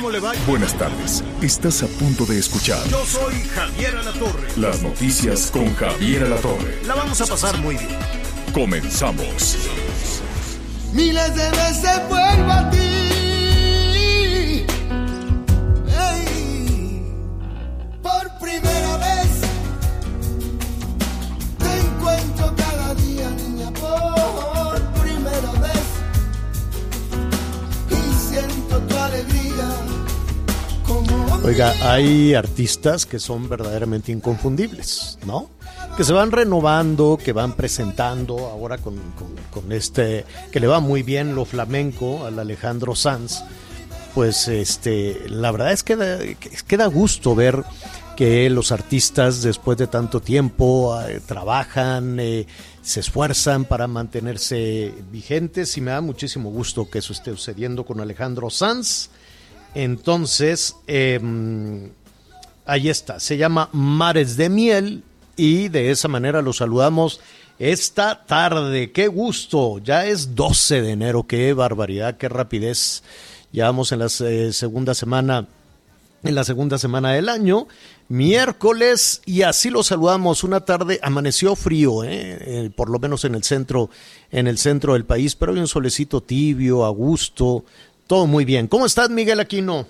¿Cómo le va? Buenas tardes. Estás a punto de escuchar Yo soy Javier Alatorre. las noticias con Javier Alatorre. La vamos a pasar muy bien. Comenzamos. Miles de veces vuelvo a ti. Ey, por primera vez te encuentro cada día, niña, por primera vez. Y siento tu alegría Oiga, hay artistas que son verdaderamente inconfundibles, ¿no? Que se van renovando, que van presentando ahora con, este, que le va muy bien lo flamenco al Alejandro Sanz. Pues este, la verdad es que da, que- que da gusto ver que los artistas después de tanto tiempo eh, trabajan, eh, se esfuerzan para mantenerse vigentes y me da muchísimo gusto que eso esté sucediendo con Alejandro Sanz. Entonces, em, ahí está, se llama Mares de Miel y de esa manera lo saludamos esta tarde. Qué gusto, ya es 12 de enero, qué barbaridad, qué rapidez. Ya vamos en la eh, segunda semana en la segunda semana del año, miércoles, y así lo saludamos. Una tarde amaneció frío, ¿eh? Eh, por lo menos en el centro, en el centro del país, pero hay un solecito tibio, a gusto, todo muy bien. ¿Cómo estás, Miguel Aquino?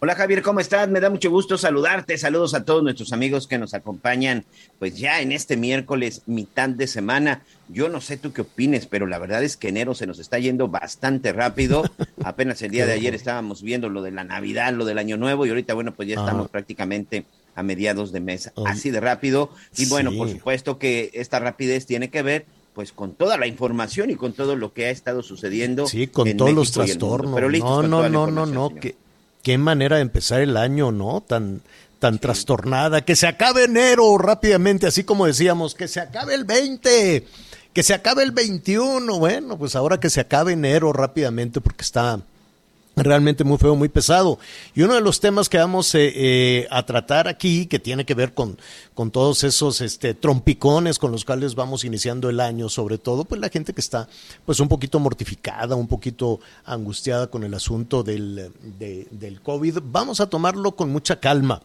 Hola Javier, ¿cómo estás? Me da mucho gusto saludarte. Saludos a todos nuestros amigos que nos acompañan, pues ya en este miércoles, mitad de semana. Yo no sé tú qué opines, pero la verdad es que enero se nos está yendo bastante rápido. Apenas el día de ayer estábamos viendo lo de la Navidad, lo del Año Nuevo, y ahorita, bueno, pues ya estamos prácticamente a mediados de mes, así de rápido. Y bueno, Sí. por supuesto que esta rapidez tiene que ver pues con toda la información y con todo lo que ha estado sucediendo. Sí, con en todos los México trastornos. Pero no, no, no, no, no. Qué, qué manera de empezar el año, ¿no? Tan, tan trastornada. Que se acabe enero rápidamente, así como decíamos, que se acabe el 20, que se acabe el 21. Bueno, pues ahora que se acabe enero rápidamente porque está realmente muy feo, muy pesado. Y uno de los temas que vamos eh, eh, a tratar aquí, que tiene que ver con, con todos esos este, trompicones con los cuales vamos iniciando el año, sobre todo, pues la gente que está pues un poquito mortificada, un poquito angustiada con el asunto del, de- del COVID, vamos a tomarlo con mucha calma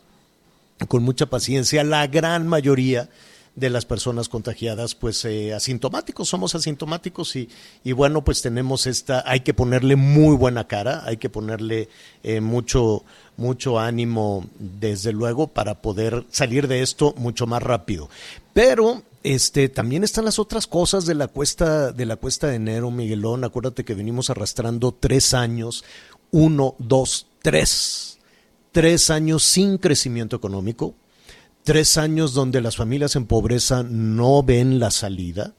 con mucha paciencia. La gran mayoría de las personas contagiadas, pues eh, asintomáticos, somos asintomáticos y, y bueno, pues tenemos esta, hay que ponerle muy buena cara, hay que ponerle eh, mucho, mucho ánimo, desde luego, para poder salir de esto mucho más rápido. Pero este, también están las otras cosas de la cuesta, de la cuesta de enero, Miguelón. Acuérdate que venimos arrastrando tres años, uno, dos, tres tres años sin crecimiento económico, tres años donde las familias en pobreza no ven la salida,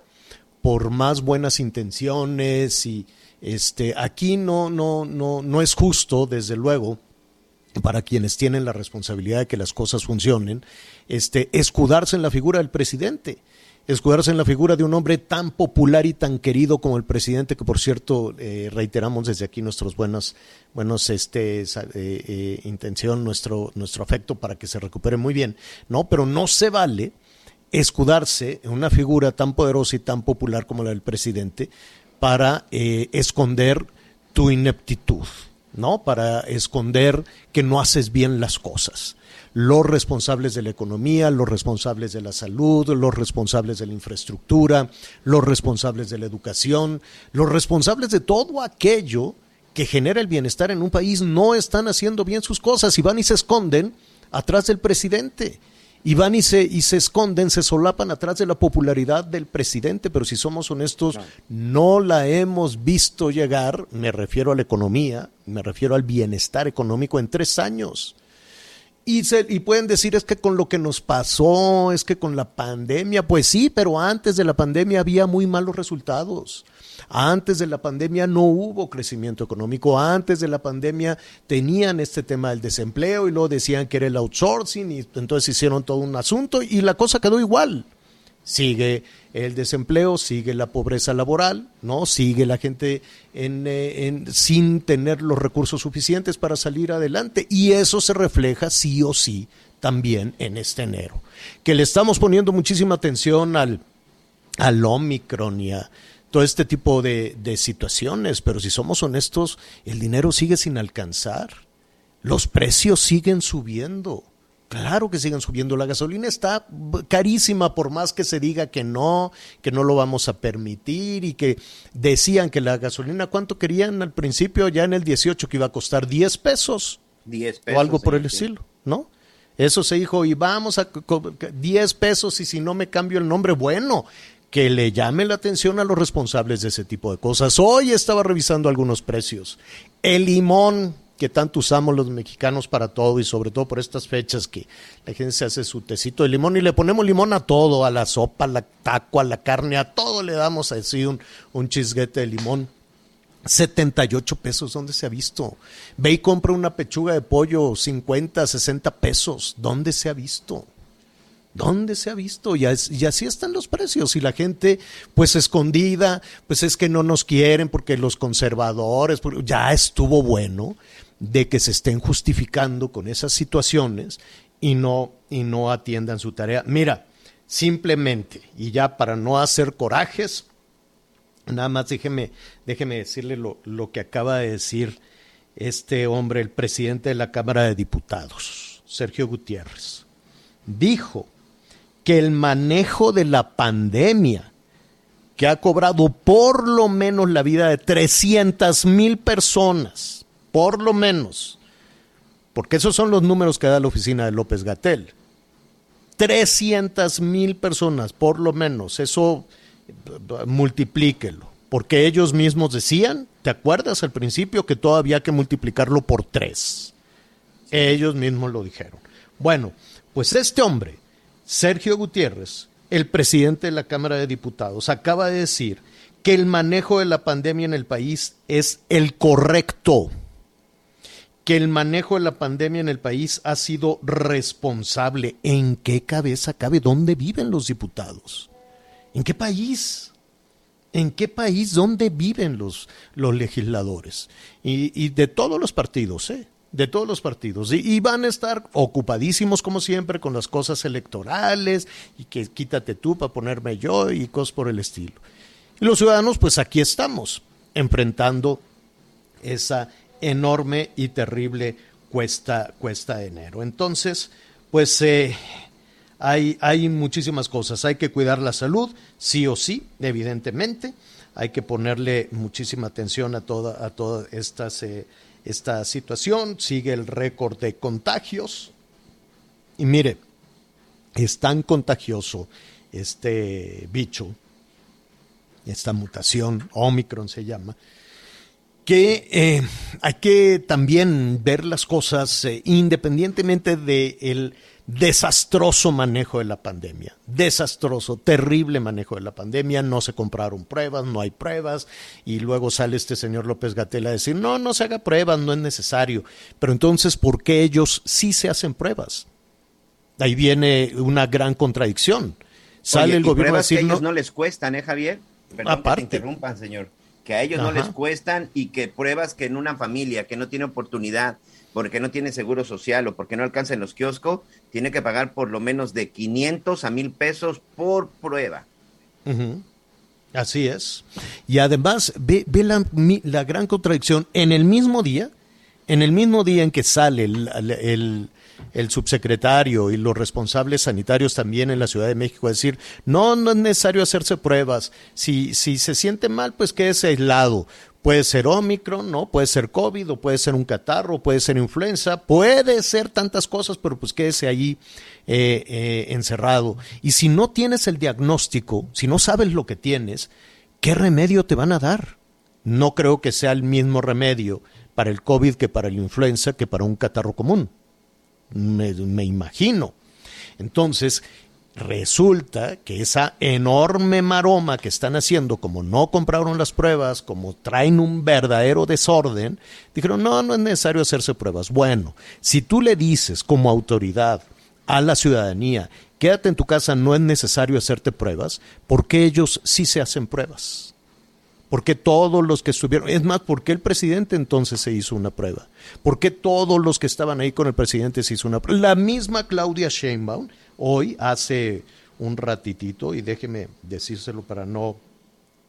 por más buenas intenciones y este aquí no no no no es justo desde luego para quienes tienen la responsabilidad de que las cosas funcionen, este escudarse en la figura del presidente escudarse en la figura de un hombre tan popular y tan querido como el presidente, que por cierto eh, reiteramos desde aquí nuestros buenos, buenos este, eh, eh, intención, nuestro, nuestro afecto para que se recupere muy bien, ¿no? Pero no se vale escudarse en una figura tan poderosa y tan popular como la del presidente para esconder tu ineptitud, ¿no? Para esconder que no haces bien las cosas los responsables de la economía, los responsables de la salud, los responsables de la infraestructura, los responsables de la educación, los responsables de todo aquello que genera el bienestar en un país no están haciendo bien sus cosas y van y se esconden atrás del presidente. Y van y se, y se esconden, se solapan atrás de la popularidad del presidente, pero si somos honestos, no la hemos visto llegar, me refiero a la economía, me refiero al bienestar económico en tres años. Y, se, y pueden decir es que con lo que nos pasó, es que con la pandemia, pues sí, pero antes de la pandemia había muy malos resultados. Antes de la pandemia no hubo crecimiento económico, antes de la pandemia tenían este tema del desempleo y luego decían que era el outsourcing y entonces hicieron todo un asunto y la cosa quedó igual. Sigue el desempleo, sigue la pobreza laboral, ¿no? Sigue la gente en, eh, en, sin tener los recursos suficientes para salir adelante. Y eso se refleja sí o sí también en este enero. Que le estamos poniendo muchísima atención al, al Omicron y a, todo este tipo de, de, situaciones, pero si somos honestos, el dinero sigue sin alcanzar, los precios siguen subiendo. Claro que siguen subiendo. La gasolina está carísima por más que se diga que no, que no lo vamos a permitir y que decían que la gasolina, ¿cuánto querían al principio? Ya en el 18 que iba a costar 10 pesos. 10 pesos. O algo por sí, el sí. estilo, ¿no? Eso se dijo, y vamos a 10 pesos y si no me cambio el nombre, bueno, que le llame la atención a los responsables de ese tipo de cosas. Hoy estaba revisando algunos precios. El limón, que tanto usamos los mexicanos para todo y sobre todo por estas fechas que la gente se hace su tecito de limón y le ponemos limón a todo, a la sopa, a la taco, a la carne, a todo le damos así un, un chisguete de limón. 78 pesos, ¿dónde se ha visto? Ve y compra una pechuga de pollo, 50, 60 pesos, ¿dónde se ha visto? ¿Dónde se ha visto? Y, así están los precios. Y la gente, pues escondida, pues es que no nos quieren porque los conservadores, ya estuvo bueno de que se estén justificando con esas situaciones y no, y no atiendan su tarea. Mira, simplemente, y ya para no hacer corajes, nada más déjeme, déjeme decirle lo, lo que acaba de decir este hombre, el presidente de la Cámara de Diputados, Sergio Gutiérrez. Dijo que el manejo de la pandemia, que ha cobrado por lo menos la vida de 300 mil personas, por lo menos, porque esos son los números que da la oficina de López Gatel. 300 mil personas, por lo menos, eso multiplíquelo, porque ellos mismos decían, ¿te acuerdas al principio que todavía había que multiplicarlo por tres? Ellos mismos lo dijeron. Bueno, pues este hombre, Sergio Gutiérrez, el presidente de la Cámara de Diputados, acaba de decir que el manejo de la pandemia en el país es el correcto, que el manejo de la pandemia en el país ha sido responsable. ¿En qué cabeza cabe? ¿Dónde viven los diputados? ¿En qué país? ¿En qué país? ¿Dónde viven los, los legisladores? Y, y de todos los partidos, ¿eh? de todos los partidos y, y, van a estar ocupadísimos como siempre con las cosas electorales y que quítate tú para ponerme yo y cosas por el estilo. Y los ciudadanos pues aquí estamos enfrentando esa enorme y terrible cuesta, cuesta enero. Entonces pues eh, hay, hay muchísimas cosas. Hay que cuidar la salud, sí o sí, evidentemente. Hay que ponerle muchísima atención a, toda, a todas estas... Eh, esta situación, sigue el récord de contagios. Y mire, es tan contagioso este bicho, esta mutación, Omicron se llama, que eh, hay que también ver las cosas eh, independientemente del desastroso manejo de la pandemia. Desastroso, terrible manejo de la pandemia. No se compraron pruebas, no hay pruebas. Y luego sale este señor López Gatel a decir, no, no se haga pruebas, no es necesario. Pero entonces, ¿por qué ellos sí se hacen pruebas? Ahí viene una gran contradicción. Sale Oye, el gobierno a decir, que ellos no... no les cuestan, ¿eh, Javier? Perdón Aparte. que te interrumpan, señor. Que a ellos Ajá. no les cuestan y que pruebas que en una familia que no tiene oportunidad porque no tiene seguro social o porque no alcanza en los kioscos, tiene que pagar por lo menos de 500 a 1000 pesos por prueba. Uh -huh. Así es. Y además, ve, ve la, la, gran contradicción. En el mismo día, en el mismo día en que sale el, el, el, subsecretario y los responsables sanitarios también en la Ciudad de México a decir, no, no es necesario hacerse pruebas. Si, si se siente mal, pues quédese aislado Puede ser Omicron, ¿no? Puede ser COVID, o puede ser un catarro, puede ser influenza, puede ser tantas cosas, pero pues quédese allí eh, eh, encerrado. Y si no tienes el diagnóstico, si no sabes lo que tienes, ¿qué remedio te van a dar? No creo que sea el mismo remedio para el COVID que para la influenza que para un catarro común. Me, imagino. Entonces, resulta que esa enorme maroma que están haciendo, como no compraron las pruebas, como traen un verdadero desorden, dijeron, no, no es necesario hacerse pruebas. Bueno, si tú le dices como autoridad a la ciudadanía, quédate en tu casa, no es necesario hacerte pruebas, ¿por qué ellos sí se hacen pruebas? ¿Por qué todos los que estuvieron? Es más, ¿por qué el presidente entonces se hizo una prueba? ¿Por qué todos los que estaban ahí con el presidente se hizo una prueba? La misma Claudia Sheinbaum, hoy, hace un ratitito, y déjeme decírselo para no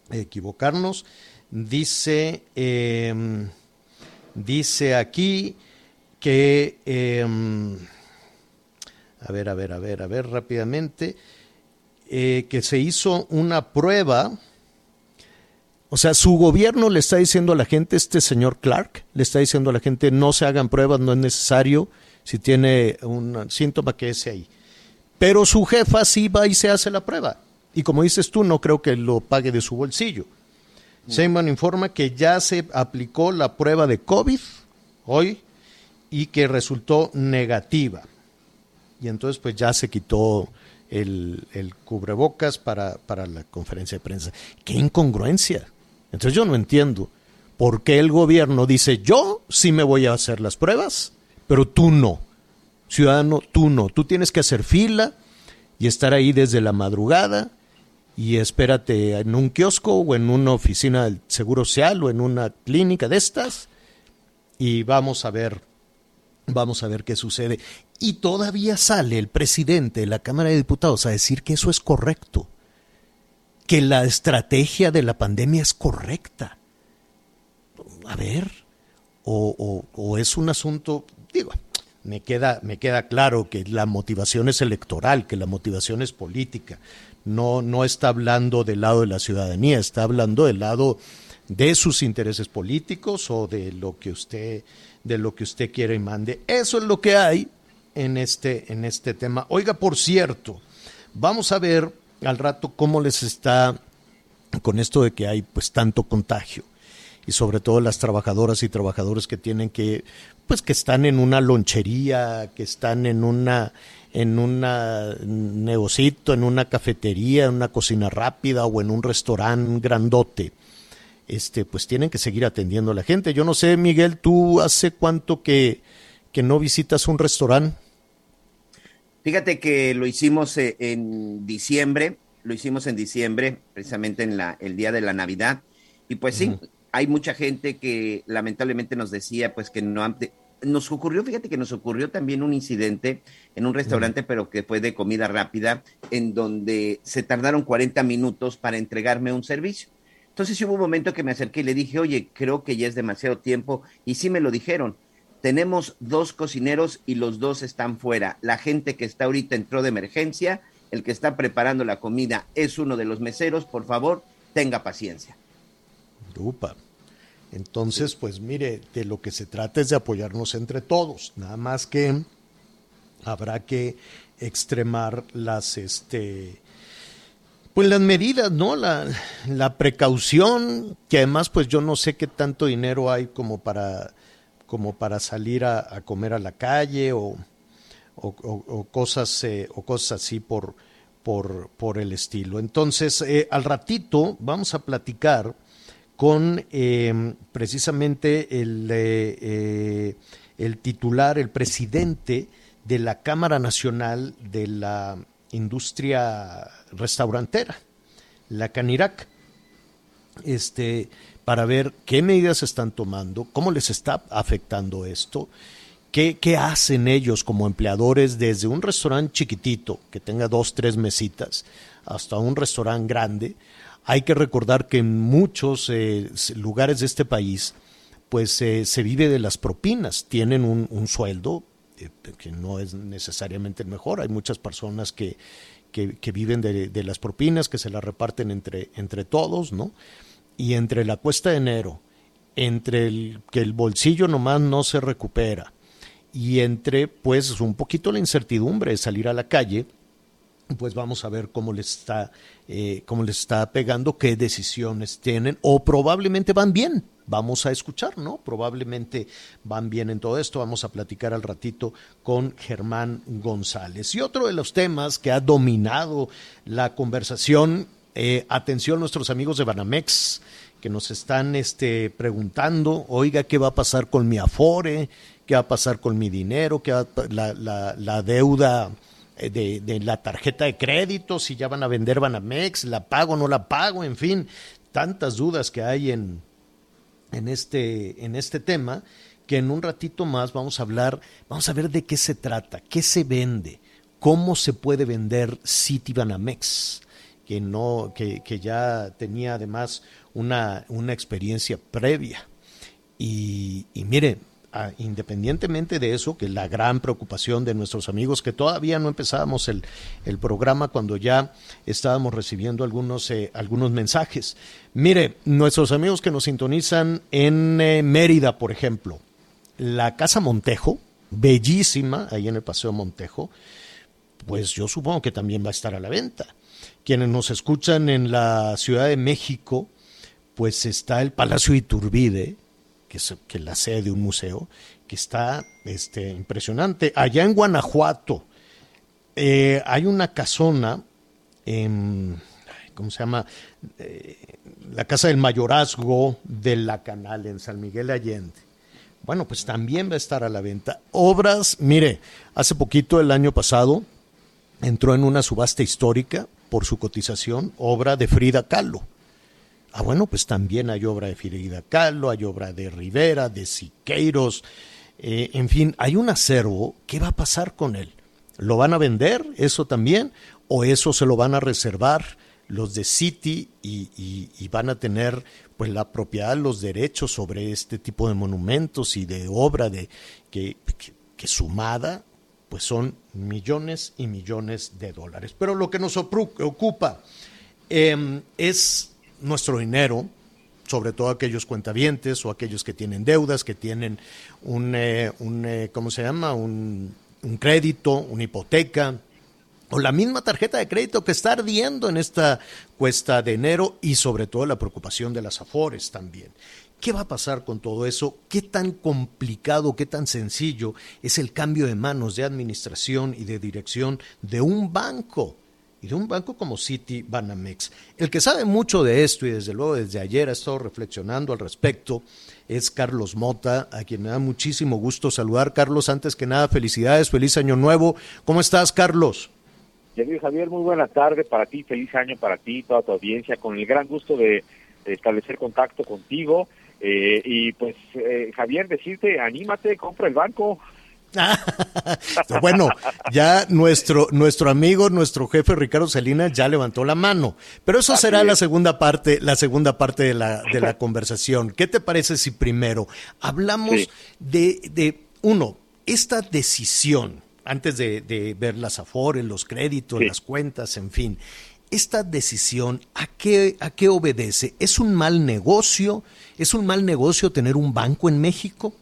equivocarnos, dice, eh, dice aquí que, eh, a ver, a ver, a ver, a ver rápidamente, eh, que se hizo una prueba o sea, su gobierno le está diciendo a la gente, este señor Clark, le está diciendo a la gente, no se hagan pruebas, no es necesario, si tiene un síntoma que ese ahí. Pero su jefa sí va y se hace la prueba. Y como dices tú, no creo que lo pague de su bolsillo. Seymour informa que ya se aplicó la prueba de COVID hoy y que resultó negativa. Y entonces pues ya se quitó el, el cubrebocas para, para la conferencia de prensa. ¡Qué incongruencia! Entonces yo no entiendo por qué el gobierno dice, yo sí me voy a hacer las pruebas, pero tú no. Ciudadano, tú no. Tú tienes que hacer fila y estar ahí desde la madrugada y espérate en un kiosco o en una oficina del Seguro Social o en una clínica de estas y vamos a ver, vamos a ver qué sucede. Y todavía sale el presidente de la Cámara de Diputados a decir que eso es correcto que la estrategia de la pandemia es correcta. A ver, o, es un asunto, digo, me queda, me queda claro que la motivación es electoral, que la motivación es política. No, no está hablando del lado de la ciudadanía, está hablando del lado de sus intereses políticos o de lo que usted, de lo que usted quiere y mande. Eso es lo que hay en este, en este tema. Oiga, por cierto, vamos a ver al rato cómo les está con esto de que hay pues tanto contagio y sobre todo las trabajadoras y trabajadores que tienen que pues que están en una lonchería, que están en una en un negocito, en una cafetería, en una cocina rápida o en un restaurante grandote. Este, pues tienen que seguir atendiendo a la gente. Yo no sé, Miguel, ¿tú hace cuánto que, que no visitas un restaurante? Fíjate que lo hicimos eh, en diciembre, lo hicimos en diciembre, precisamente en la, el día de la Navidad. Y pues sí, hay mucha gente que lamentablemente nos decía pues que no nos ocurrió, fíjate que nos ocurrió también un incidente en un restaurante, pero que fue de comida rápida, en donde se tardaron 40 minutos para entregarme un servicio. Entonces hubo un momento que me acerqué y le dije, oye, creo que ya es demasiado tiempo, y sí me lo dijeron tenemos dos cocineros y los dos están fuera. La gente que está ahorita entró de emergencia, el que está preparando la comida es uno de los meseros, por favor, tenga paciencia. Upa. Entonces, pues mire, de lo que se trata es de apoyarnos entre todos, nada más que habrá que extremar las este pues las medidas, ¿no? La, la precaución, que además pues yo no sé qué tanto dinero hay como para como para salir a, comer a la calle o, cosas, eh, o cosas así por, por, por el estilo. Entonces, eh, al ratito vamos a platicar con eh, precisamente el, el titular, el presidente de la Cámara Nacional de la Industria Restaurantera, la Canirac. Este, para ver qué medidas están tomando, cómo les está afectando esto, qué, hacen ellos como empleadores desde un restaurante chiquitito que tenga dos, tres mesitas hasta un restaurante grande. Hay que recordar que en muchos eh, lugares de este país, pues eh, se vive de las propinas, tienen un, sueldo eh, que no es necesariamente el mejor. Hay muchas personas que, que, viven de, de, las propinas, que se las reparten entre, entre todos, ¿no? Y entre la cuesta de enero entre el, que el bolsillo nomás no se recupera y entre pues un poquito la incertidumbre de salir a la calle, pues vamos a ver cómo les está, eh, cómo les está pegando, qué decisiones tienen, o probablemente van bien. Vamos a escuchar, ¿no? Probablemente van bien en todo esto. Vamos a platicar al ratito con Germán González. Y otro de los temas que ha dominado la conversación, eh, atención nuestros amigos de Banamex, que nos están este, preguntando, oiga, ¿qué va a pasar con mi Afore? ¿Qué va a pasar con mi dinero? ¿Qué va, la, la, la deuda? Eh, de, de, la tarjeta de crédito, si ya van a vender Banamex, la pago o no la pago, en fin, tantas dudas que hay en, en, este, en este tema, que en un ratito más vamos a hablar, vamos a ver de qué se trata, qué se vende, cómo se puede vender City Banamex, que, no, que, que ya tenía además una, una experiencia previa. Y, y mire, Ah, independientemente de eso, que la gran preocupación de nuestros amigos, que todavía no empezábamos el, el programa cuando ya estábamos recibiendo algunos, eh, algunos mensajes. Mire, nuestros amigos que nos sintonizan en eh, Mérida, por ejemplo, la Casa Montejo, bellísima, ahí en el Paseo Montejo, pues yo supongo que también va a estar a la venta. Quienes nos escuchan en la Ciudad de México, pues está el Palacio Iturbide, que es, la sede de un museo, que está este, impresionante. Allá en Guanajuato eh, hay una casona, en, ¿cómo se llama? Eh, la Casa del Mayorazgo de la Canal en San Miguel Allende. Bueno, pues también va a estar a la venta. Obras, mire, hace poquito, el año pasado, entró en una subasta histórica por su cotización, obra de Frida Kahlo Ah, bueno, pues también hay obra de Frida Kahlo, hay obra de Rivera, de Siqueiros, eh, en fin, hay un acervo. ¿Qué va a pasar con él? ¿Lo van a vender eso también? ¿O eso se lo van a reservar los de City y, van a tener pues la propiedad, los derechos sobre este tipo de monumentos y de obra de que, que sumada pues son millones y millones de dólares. Pero lo que nos ocupa eh, es nuestro dinero, sobre todo aquellos cuentavientes o aquellos que tienen deudas, que tienen un, eh, un eh, ¿cómo se llama? Un, crédito, una hipoteca, o la misma tarjeta de crédito que está ardiendo en esta cuesta de enero y sobre todo la preocupación de las afores también. ¿Qué va a pasar con todo eso? ¿Qué tan complicado, qué tan sencillo es el cambio de manos de administración y de dirección de un banco? y de un banco como City Banamex. El que sabe mucho de esto y desde luego desde ayer ha estado reflexionando al respecto es Carlos Mota, a quien me da muchísimo gusto saludar. Carlos, antes que nada, felicidades, feliz año nuevo. ¿Cómo estás, Carlos? Javier, muy buena tarde para ti, feliz año para ti, toda tu audiencia, con el gran gusto de establecer contacto contigo. Eh, y pues, eh, Javier, decirte, anímate, compra el banco. bueno, ya nuestro, nuestro amigo, nuestro jefe Ricardo Salinas ya levantó la mano, pero eso será la segunda parte, la segunda parte de la, de la conversación. ¿Qué te parece si primero hablamos sí. de, de, uno, esta decisión, antes de, de ver las afores, los créditos, sí. las cuentas, en fin, esta decisión, ¿a qué, ¿a qué obedece? ¿Es un mal negocio? ¿Es un mal negocio tener un banco en México?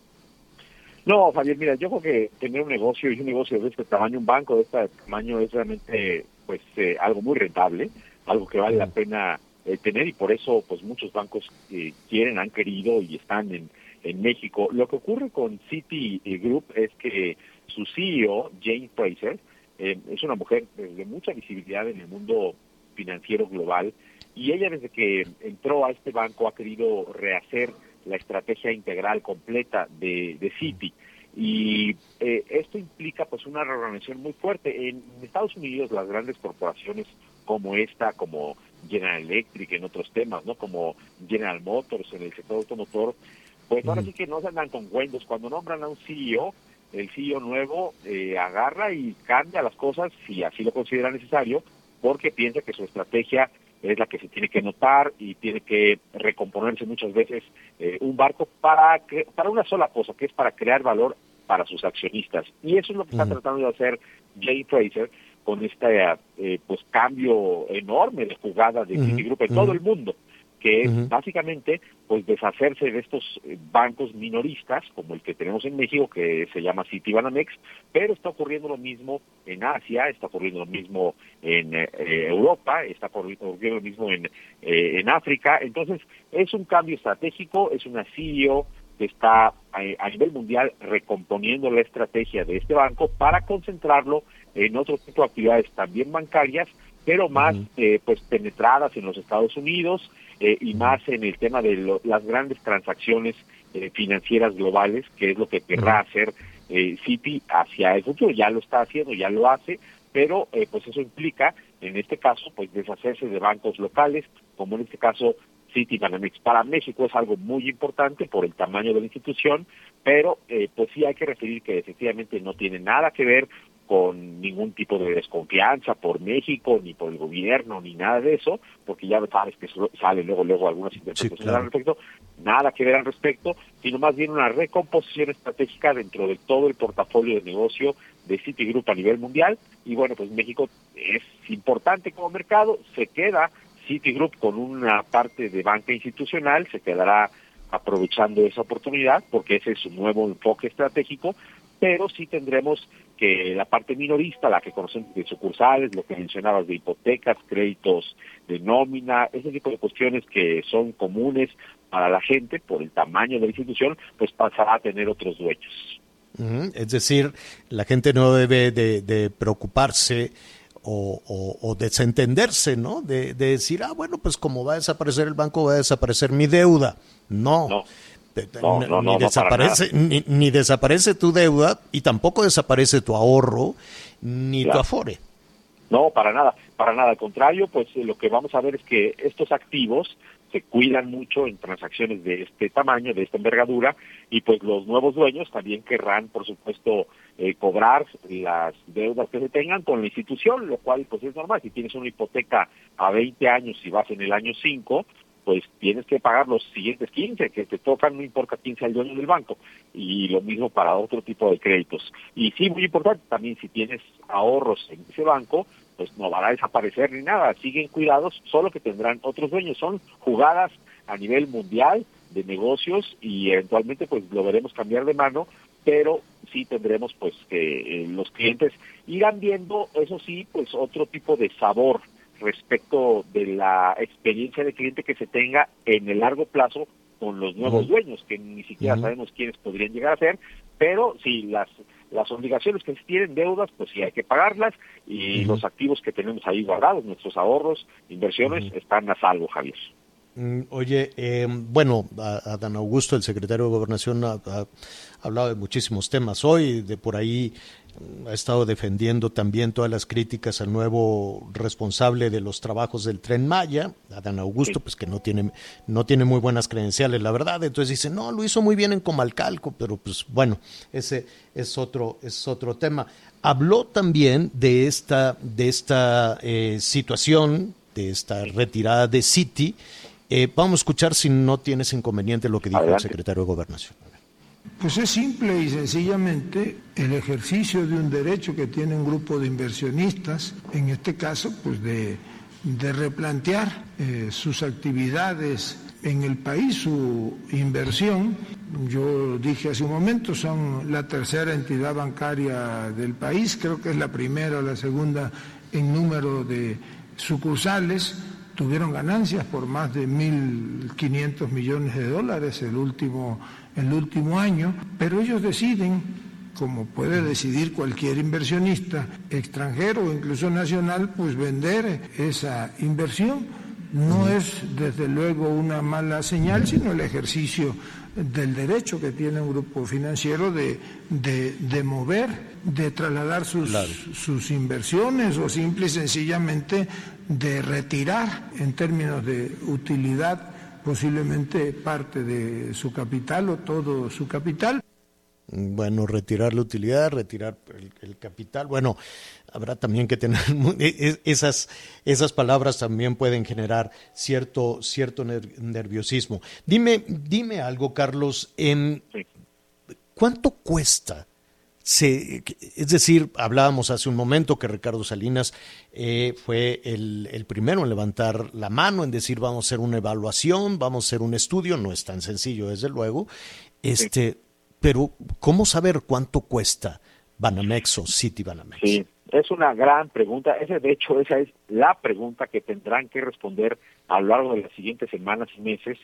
No, Javier, mira, yo creo que tener un negocio y un negocio de este tamaño, un banco de este tamaño es realmente pues eh, algo muy rentable, algo que vale la pena eh, tener y por eso pues muchos bancos eh, quieren, han querido y están en, en México. Lo que ocurre con City Group es que su CEO, Jane Fraser, eh, es una mujer de mucha visibilidad en el mundo financiero global y ella desde que entró a este banco ha querido rehacer la estrategia integral completa de, de Citi. Y eh, esto implica pues una reorganización muy fuerte. En Estados Unidos las grandes corporaciones como esta, como General Electric en otros temas, ¿no? Como General Motors en el sector automotor, pues ahora sí que no se andan con cuentos. Cuando nombran a un CEO, el CEO nuevo eh, agarra y cambia las cosas si así lo considera necesario, porque piensa que su estrategia es la que se tiene que notar y tiene que recomponerse muchas veces eh, un barco para que, para una sola cosa, que es para crear valor para sus accionistas. Y eso es lo que está uh -huh. tratando de hacer Jay Fraser con este eh, pues cambio enorme de jugada de uh -huh. Citigroup en uh -huh. todo el mundo. Que es básicamente pues deshacerse de estos eh, bancos minoristas como el que tenemos en México que se llama Citibanamex, pero está ocurriendo lo mismo en Asia, está ocurriendo lo mismo en eh, Europa, está ocurriendo lo mismo en, eh, en África, entonces es un cambio estratégico, es una CEO que está a, nivel mundial recomponiendo la estrategia de este banco para concentrarlo en otro tipo de actividades también bancarias, pero más eh, pues penetradas en los Estados Unidos eh, y más en el tema de las grandes transacciones eh, financieras globales, que es lo que querrá hacer Citi hacia el futuro. Ya lo está haciendo, ya lo hace, pero pues eso implica, en este caso, pues deshacerse de bancos locales, como en este caso Citibanamex. Para México es algo muy importante por el tamaño de la institución, pero eh, pues sí hay que referir que efectivamente no tiene nada que ver con ningún tipo de desconfianza por México, ni por el gobierno, ni nada de eso, porque ya sabes que sale luego, luego algunas interpretaciones al respecto, nada que ver al respecto, sino más bien una recomposición estratégica dentro de todo el portafolio de negocio de Citigroup a nivel mundial, y bueno, pues México es importante como mercado, se queda Citigroup con una parte de banca institucional se quedará aprovechando esa oportunidad porque ese es su nuevo enfoque estratégico, pero sí tendremos que la parte minorista, la que conocemos de sucursales, lo que mencionabas de hipotecas, créditos de nómina, ese tipo de cuestiones que son comunes para la gente por el tamaño de la institución, pues pasará a tener otros dueños. Es decir, la gente no debe de preocuparse o, desentenderse, ¿no? De, decir, ah, bueno, pues como va a desaparecer el banco, va a desaparecer mi deuda. No. no. Ni, desaparece, ni, desaparece tu deuda y tampoco desaparece tu ahorro ni tu afore. No, para nada, para nada. Al contrario, pues lo que vamos a ver es que estos activos se cuidan mucho en transacciones de este tamaño, de esta envergadura, y pues los nuevos dueños también querrán, por supuesto, eh, cobrar las deudas que se tengan con la institución, lo cual pues es normal. Si tienes una hipoteca a 20 años y vas en el año 5, pues tienes que pagar los siguientes 15 que te tocan, no importa quién sea el dueño del banco. Y lo mismo para otro tipo de créditos. Y sí, muy importante, también si tienes ahorros en ese banco, pues no van a desaparecer ni nada, siguen cuidados, solo que tendrán otros dueños. Son jugadas a nivel mundial de negocios y eventualmente pues lo veremos cambiar de mano, pero sí tendremos pues que eh, los clientes irán viendo, eso sí, pues otro tipo de sabor respecto de la experiencia de cliente que se tenga en el largo plazo con los nuevos dueños, que ni siquiera sabemos quiénes podrían llegar a ser, pero sí, las las obligaciones que tienen, deudas, pues sí hay que pagarlas y los activos que tenemos ahí guardados, nuestros ahorros, inversiones, están a salvo, Javier. Mm, oye, eh, bueno, a, Dan Augusto, el secretario de Gobernación, ha, hablado de muchísimos temas hoy, de por ahí mm, ha estado defendiendo también todas las críticas al nuevo responsable de los trabajos del tren Maya, Adán Augusto, pues que no tiene, no tiene muy buenas credenciales, la verdad. Entonces dice, no, lo hizo muy bien en Comalcalco, pero pues bueno, ese es otro, es otro tema. Habló también de esta, de esta eh, situación, de esta retirada de City. Eh, vamos a escuchar si no tienes inconveniente lo que dijo el secretario de Gobernación. Pues es simple y sencillamente el ejercicio de un derecho que tiene un grupo de inversionistas, en este caso, pues de, replantear eh, sus actividades en el país, su inversión. Yo dije hace un momento, son la tercera entidad bancaria del país, creo que es la primera o la segunda en número de sucursales tuvieron ganancias por más de 1.500 millones de dólares el último el último año, pero ellos deciden, como puede decidir cualquier inversionista extranjero o incluso nacional, pues vender esa inversión. No es desde luego una mala señal, sino el ejercicio del derecho que tiene un grupo financiero de, de, mover, de trasladar sus, sus inversiones o simple y sencillamente de retirar en términos de utilidad posiblemente parte de su capital o todo su capital. Bueno, retirar la utilidad, retirar el, capital. Bueno, habrá también que tener e, e, esas esas palabras también pueden generar cierto cierto nerviosismo. Dime dime algo, Carlos. ¿Cuánto cuesta se, es decir, hablábamos hace un momento que Ricardo Salinas eh, fue el, el, primero en levantar la mano, en decir vamos a hacer una evaluación, vamos a hacer un estudio, no es tan sencillo desde luego, este, sí. pero ¿cómo saber cuánto cuesta Banamex o City Banamex? Sí, es una gran pregunta, ese de hecho esa es la pregunta que tendrán que responder a lo largo de las siguientes semanas y meses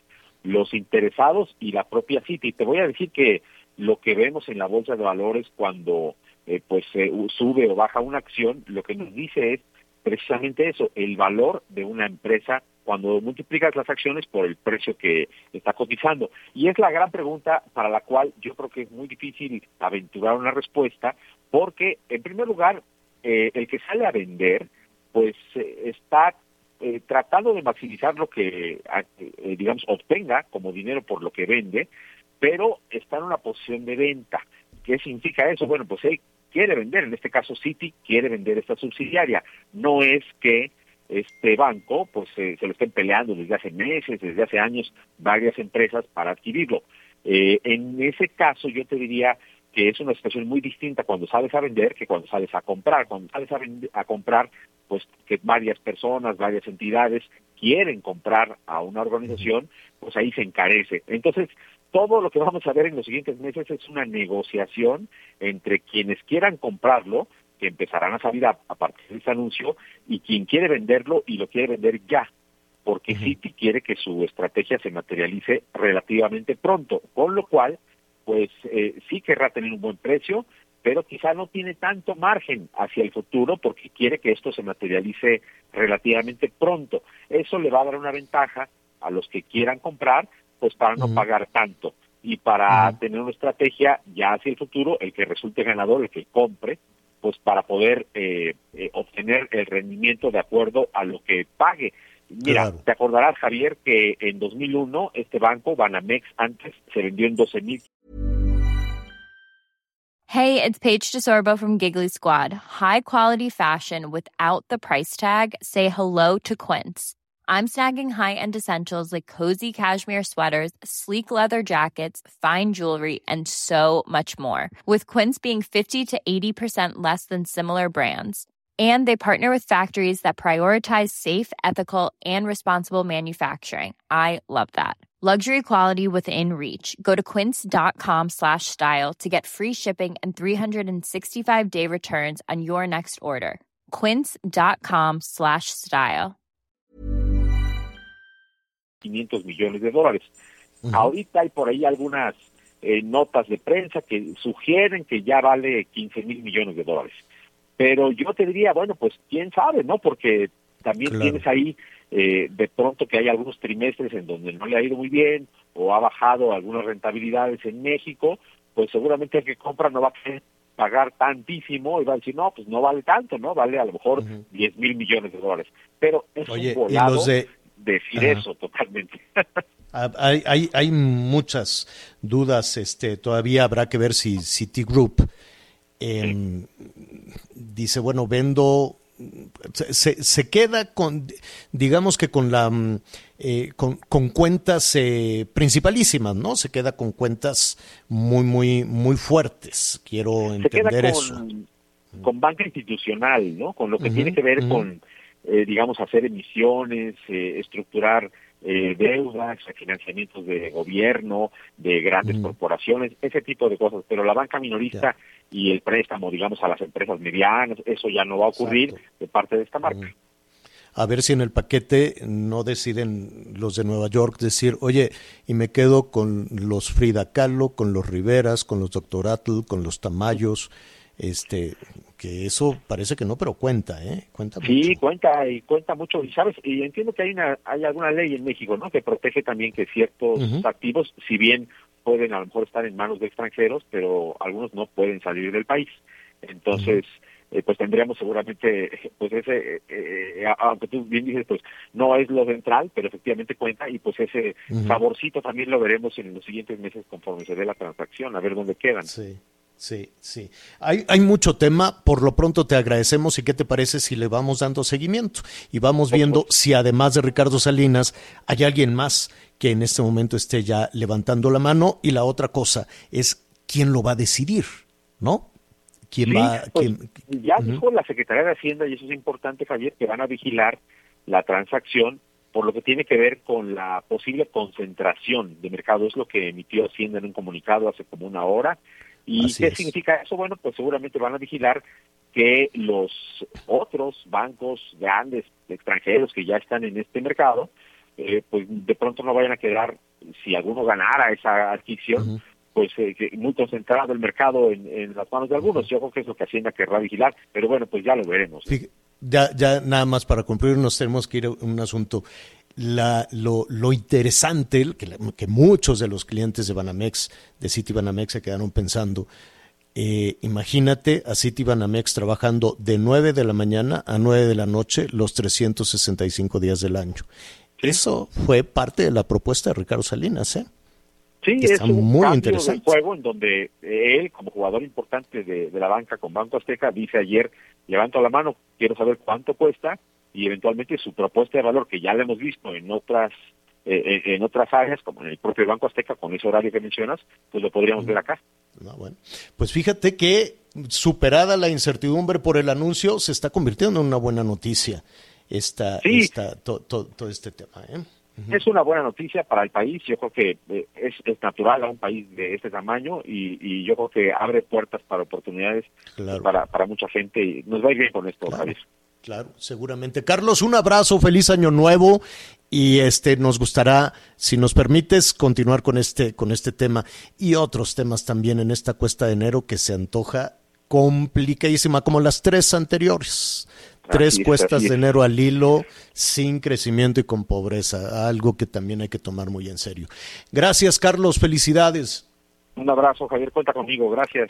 los interesados y la propia City. Te voy a decir que lo que vemos en la bolsa de valores cuando eh, pues eh, sube o baja una acción, lo que nos dice es precisamente eso, el valor de una empresa cuando multiplicas las acciones por el precio que está cotizando. Y es la gran pregunta para la cual yo creo que es muy difícil aventurar una respuesta, porque en primer lugar, eh, el que sale a vender, pues eh, está eh, tratando de maximizar lo que, eh, digamos, obtenga como dinero por lo que vende, pero está en una posición de venta. ¿Qué significa eso? Bueno, pues él quiere vender, en este caso Citi quiere vender esta subsidiaria. No es que este banco pues eh, se lo estén peleando desde hace meses, desde hace años, varias empresas para adquirirlo. En ese caso yo te diría que es una situación muy distinta cuando sales a vender que cuando sales a comprar. Cuando sales a, vender, a comprar, pues que varias personas, varias entidades quieren comprar a una organización, pues ahí se encarece. Entonces, todo lo que vamos a ver en los siguientes meses es una negociación entre quienes quieran comprarlo, que empezarán a salir a, a partir de este anuncio, y quien quiere venderlo y lo quiere vender ya, porque. Citi quiere que su estrategia se materialice relativamente pronto, con lo cual, pues eh, sí querrá tener un buen precio, pero quizá no tiene tanto margen hacia el futuro porque quiere que esto se materialice relativamente pronto. Eso le va a dar una ventaja a los que quieran comprar, pues para no uh -huh. pagar tanto y para uh -huh. tener una estrategia ya hacia el futuro, el que resulte ganador, el que compre, pues para poder eh, eh, obtener el rendimiento de acuerdo a lo que pague. Mira, claro. te acordarás, Javier, que en 2001 este banco, Banamex, antes se vendió en 12 mil. Hey, it's Paige DeSorbo from Giggly Squad. High quality fashion without the price tag. Say hello to Quince. I'm snagging high-end essentials like cozy cashmere sweaters, sleek leather jackets, fine jewelry, and so much more. With Quince being 50 to 80% less than similar brands. And they partner with factories that prioritize safe, ethical, and responsible manufacturing. I love that. Luxury quality within reach. Go to quince.com slash style to get free shipping and 365-day returns on your next order. quince.com slash style. 500 millones de dólares. Uh -huh. Ahorita hay por ahí algunas eh, notas de prensa que sugieren que ya vale 15 mil millones de dólares. Pero yo te diría, bueno, pues quién sabe, ¿no? Porque también claro. tienes ahí eh, de pronto que hay algunos trimestres en donde no le ha ido muy bien o ha bajado algunas rentabilidades en México, pues seguramente el que compra no va a querer pagar tantísimo y va a decir, no, pues no vale tanto, ¿no? Vale a lo mejor uh -huh. 10 mil millones de dólares. Pero es Oye, un volado de decir eso totalmente. hay, hay, hay, muchas dudas, este, todavía habrá que ver si Citigroup eh, dice, bueno, vendo, se, se, queda con, digamos que con la, eh, con, con, cuentas eh, principalísimas, ¿no? Se queda con cuentas muy, muy, muy fuertes. Quiero entender eso. Con banca institucional, ¿no? Con lo que uh -huh, tiene que ver uh -huh. con eh, digamos, hacer emisiones, eh, estructurar eh, deudas, financiamientos de gobierno, de grandes mm. corporaciones, ese tipo de cosas. Pero la banca minorista yeah. y el préstamo, digamos, a las empresas medianas, eso ya no va a ocurrir Exacto. de parte de esta marca. Mm. A ver si en el paquete no deciden los de Nueva York decir, oye, y me quedo con los Frida Kahlo, con los Riveras, con los Doctor Atl, con los Tamayos, este, que eso parece que no, pero cuenta, ¿eh? Cuenta sí, mucho. cuenta y cuenta mucho. Y sabes, y entiendo que hay una, hay alguna ley en México, ¿no? Que protege también que ciertos uh -huh. activos, si bien pueden a lo mejor estar en manos de extranjeros, pero algunos no pueden salir del país. Entonces, uh -huh. eh, pues tendríamos seguramente, pues ese, eh, eh, aunque tú bien dices, pues no es lo central, pero efectivamente cuenta y pues ese uh -huh. saborcito también lo veremos en los siguientes meses conforme se dé la transacción, a ver dónde quedan. Sí. Sí, sí. Hay, hay mucho tema, por lo pronto te agradecemos y qué te parece si le vamos dando seguimiento y vamos viendo si además de Ricardo Salinas hay alguien más que en este momento esté ya levantando la mano y la otra cosa es quién lo va a decidir, ¿no? ¿Quién Sí, va? pues, quién- Ya dijo la Secretaría de Hacienda, y eso es importante, Javier, que van a vigilar la transacción por lo que tiene que ver con la posible concentración de mercado. Es lo que emitió Hacienda en un comunicado hace como una hora. ¿Y Así qué es. significa eso? Bueno, pues seguramente van a vigilar que los otros bancos grandes extranjeros que ya están en este mercado, eh, pues de pronto no vayan a quedar, si alguno ganara esa adquisición, pues eh, muy concentrado el mercado en, en las manos de algunos. Yo creo que es lo que Hacienda querrá vigilar, pero bueno, pues ya lo veremos. Fíjate, Ya, ya nada más para concluir, nos tenemos que ir a un asunto. La, lo, lo interesante, que, que muchos de los clientes de Banamex, de City Banamex, se quedaron pensando, eh, imagínate a City Banamex trabajando de 9 de la mañana a 9 de la noche los 365 días del año. Eso fue parte de la propuesta de Ricardo Salinas, ¿eh? Sí, que es está un muy interesante. del juego en donde él, como jugador importante de, de la banca con Banco Azteca, dice ayer, levanto la mano, quiero saber cuánto cuesta y eventualmente su propuesta de valor, que ya la hemos visto en otras eh, en, en otras áreas, como en el propio Banco Azteca, con ese horario que mencionas, pues lo podríamos ver acá. No, bueno. Pues fíjate que superada la incertidumbre por el anuncio, se está convirtiendo en una buena noticia esta, Sí. esta- to- to- todo este tema. ¿eh? Es una buena noticia para el país. Yo creo que eh, es, es natural a un país de este tamaño y, y yo creo que abre puertas para oportunidades Claro. para, para mucha gente y nos va a ir bien con esto, Javier. Claro, seguramente. Carlos, un abrazo, feliz año nuevo y este nos gustará, si nos permites, continuar con este con este tema y otros temas también en esta cuesta de enero que se antoja complicadísima como las tres anteriores. Tres es, cuestas de enero al hilo, sin crecimiento y con pobreza, algo que también hay que tomar muy en serio. Gracias, Carlos, felicidades. Un abrazo, Javier, cuenta conmigo, gracias.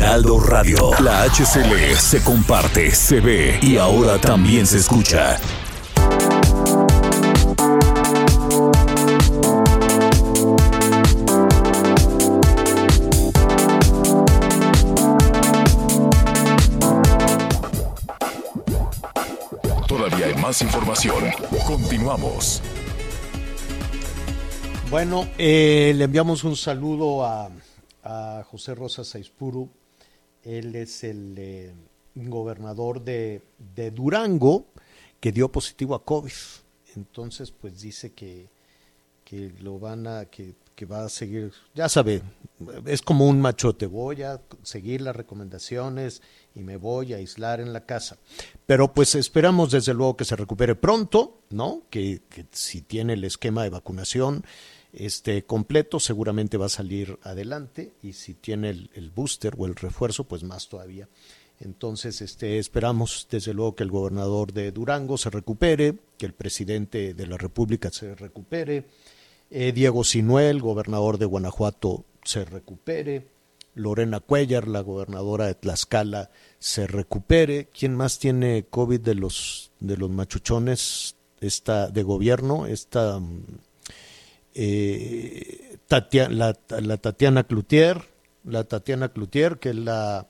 Heraldo Radio. La HCL se comparte, se ve y ahora también se escucha. Todavía hay más información. Continuamos. Bueno, eh, le enviamos un saludo a, José Rosa Saispuru. Él es el eh, gobernador de, de Durango que dio positivo a COVID. Entonces, pues dice que, que lo van a, que, va a seguir, ya sabe, es como un machote, voy a seguir las recomendaciones y me voy a aislar en la casa. Pero pues esperamos desde luego que se recupere pronto, ¿no? Que, que si tiene el esquema de vacunación este completo, seguramente va a salir adelante y si tiene el, el booster o el refuerzo, pues más todavía. Entonces, este, esperamos desde luego que el gobernador de Durango se recupere, que el presidente de la República se recupere, eh, Diego Sinuel, gobernador de Guanajuato, se recupere, Lorena Cuellar, la gobernadora de Tlaxcala, se recupere. ¿Quién más tiene COVID de los de los machuchones esta de gobierno? Esta mm, eh, la, la Tatiana Cloutier, la Tatiana Cloutier, que es la,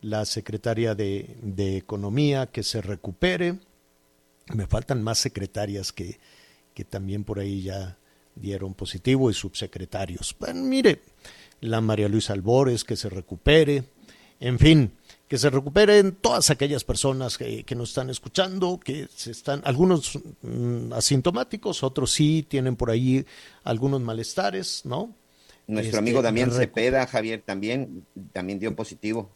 la secretaria de, de Economía, que se recupere. Me faltan más secretarias que, que también por ahí ya dieron positivo y subsecretarios. Bueno, mire, la María Luisa Albores, que se recupere. En fin, que se recuperen todas aquellas personas que, que nos están escuchando, que se están, algunos mm, asintomáticos, otros sí tienen por ahí algunos malestares, ¿no? Nuestro Este, amigo Damián Cepeda, Javier, también, también dio positivo.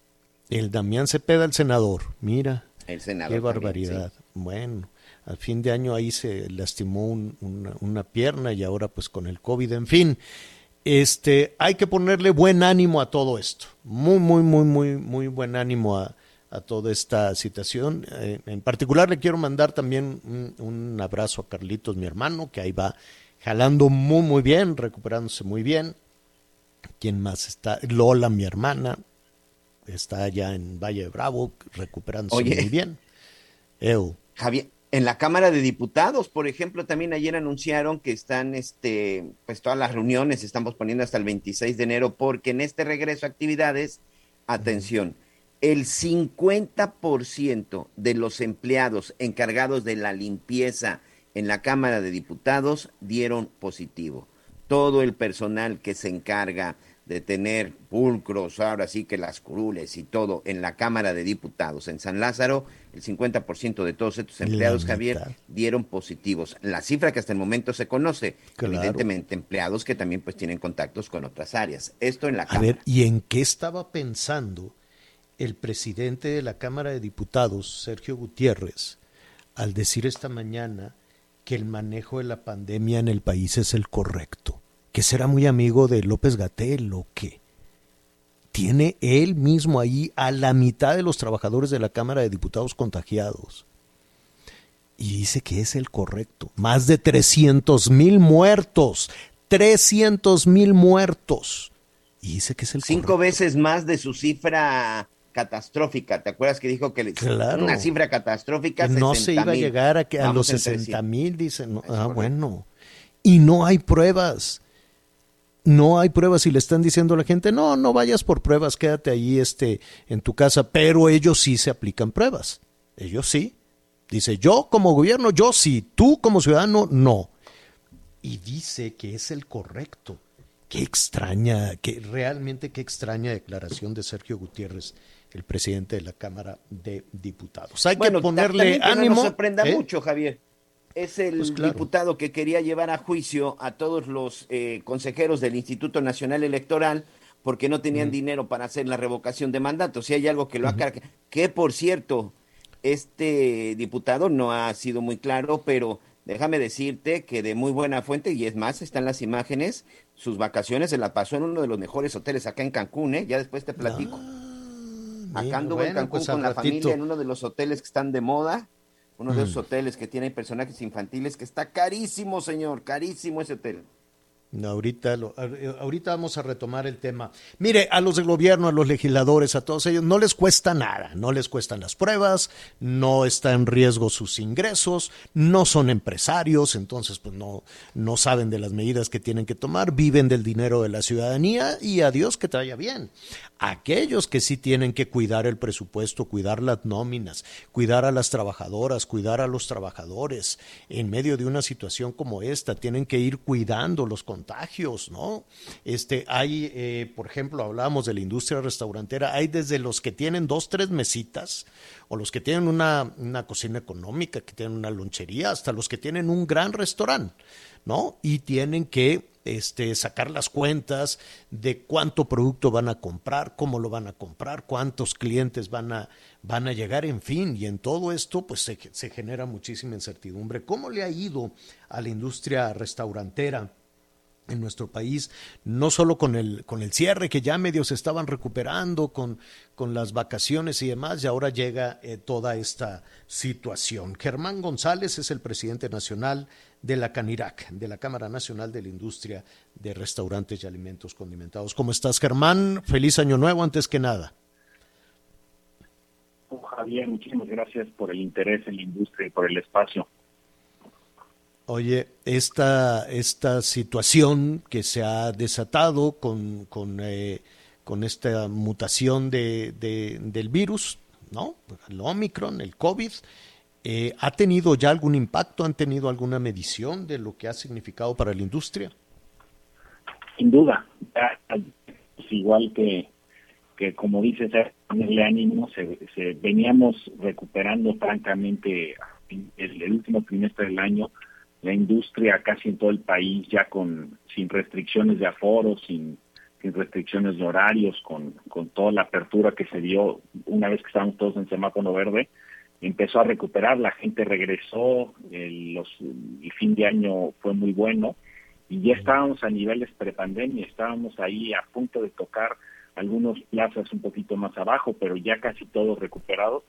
El Damián Cepeda, el senador, mira. El senador Qué también, barbaridad. Bueno, al fin de año ahí se lastimó un- una, una pierna y ahora pues con el COVID, en fin. Este, hay que ponerle buen ánimo a todo esto. Muy, muy, muy, muy, muy buen ánimo a, a toda esta situación. Eh, en particular le quiero mandar también un, un abrazo a Carlitos, mi hermano, que ahí va jalando muy, muy bien, recuperándose muy bien. ¿Quién más está? Lola, mi hermana, está allá en Valle de Bravo, recuperándose Oye. muy bien. Eu. Javier, En la Cámara de Diputados, por ejemplo, también ayer anunciaron que están, este, pues todas las reuniones se están posponiendo hasta el 26 de enero porque en este regreso a actividades, atención, el 50% de los empleados encargados de la limpieza en la Cámara de Diputados dieron positivo. Todo el personal que se encarga de tener pulcros, ahora sí que las curules y todo en la Cámara de Diputados en San Lázaro, el 50% de todos estos empleados, Javier, dieron positivos. La cifra que hasta el momento se conoce, Claro. evidentemente empleados que también pues tienen contactos con otras áreas. Esto en la A Cámara. ver, ¿y en qué estaba pensando el presidente de la Cámara de Diputados, Sergio Gutiérrez, al decir esta mañana que el manejo de la pandemia en el país es el correcto? ¿Que será muy amigo de López Gatel o qué? Tiene él mismo ahí a la mitad de los trabajadores de la Cámara de Diputados contagiados. Y dice que es el correcto. Más de 300 mil muertos. 300 mil muertos. Y dice que es el Cinco veces más de su cifra catastrófica. ¿Te acuerdas que dijo que Claro. una cifra catastrófica? que no se 60,000. iba a llegar a, que, a los en 60 mil, 300. dicen. no, ah, bueno. Y no hay pruebas. No hay pruebas y le están diciendo a la gente, no, no vayas por pruebas, quédate ahí este, en tu casa, pero ellos sí se aplican pruebas. Ellos sí. Dice, yo como gobierno, yo sí, tú como ciudadano, no. Y dice que es el correcto. Qué extraña, que realmente qué extraña declaración de Sergio Gutiérrez, el presidente de la Cámara de Diputados. Hay Bueno, que ponerle ánimo. No nos sorprenda ¿eh? mucho, Javier. Es el Pues claro. diputado que quería llevar a juicio a todos los eh, consejeros del Instituto Nacional Electoral porque no tenían dinero para hacer la revocación de mandato. Si hay algo que lo ha car- Que por cierto, este diputado no ha sido muy claro, pero déjame decirte que de muy buena fuente, y es más, están las imágenes, sus vacaciones se la pasó en uno de los mejores hoteles acá en Cancún, ¿eh? Ya después te platico. Acá anduvo en Cancún pues con la familia en uno de los hoteles que están de moda, uno de esos Mm. hoteles que tienen personajes infantiles, que está carísimo, señor, carísimo ese hotel. Ahorita, lo- a- ahorita vamos a retomar el tema. Mire, a los del gobierno, a los legisladores, a todos ellos, no les cuesta nada, no les cuestan las pruebas, no está en riesgo sus ingresos, no son empresarios, entonces pues no, no saben de las medidas que tienen que tomar, viven del dinero de la ciudadanía y a Dios que vaya bien. Aquellos que sí tienen que cuidar el presupuesto, cuidar las nóminas, cuidar a las trabajadoras, cuidar a los trabajadores, en medio de una situación como esta, tienen que ir cuidando los contagios, ¿no? Este, hay, eh, por ejemplo, hablábamos de la industria restaurantera, hay desde los que tienen dos, tres mesitas, o los que tienen una, una cocina económica, que tienen una lonchería, hasta los que tienen un gran restaurante, ¿no? Y tienen que este, sacar las cuentas de cuánto producto van a comprar, cómo lo van a comprar, cuántos clientes van a, van a llegar, en fin, y en todo esto pues se, se genera muchísima incertidumbre. ¿Cómo le ha ido a la industria restaurantera? En nuestro país, no solo con el, con el cierre, que ya medio se estaban recuperando con, con las vacaciones y demás, y ahora llega eh, toda esta situación. Germán González es el presidente nacional de la CANIRAC, de la Cámara Nacional de la Industria de Restaurantes y Alimentos Condimentados. ¿Cómo estás, Germán? Feliz año nuevo, antes que nada. Javier, muchísimas gracias por el interés en la industria y por el espacio. Oye, esta, esta situación que se ha desatado con, con, eh, con esta mutación de, de- del virus, ¿no? El Omicron, el COVID, eh, ¿ha tenido ya algún impacto? ¿Han tenido alguna medición de lo que ha significado para la industria? Sin duda, pues, igual que, que como dices, es ponerle ánimo, se, se- veníamos recuperando francamente en el, el último trimestre del año, la industria casi en todo el país ya con sin restricciones de aforo, sin, sin restricciones de horarios, con, con toda la apertura que se dio una vez que estábamos todos en semáforo verde, empezó a recuperar, la gente regresó, el, los, el fin de año fue muy bueno y ya estábamos a niveles prepandemia, estábamos ahí a punto de tocar algunos plazas un poquito más abajo, pero ya casi todos recuperados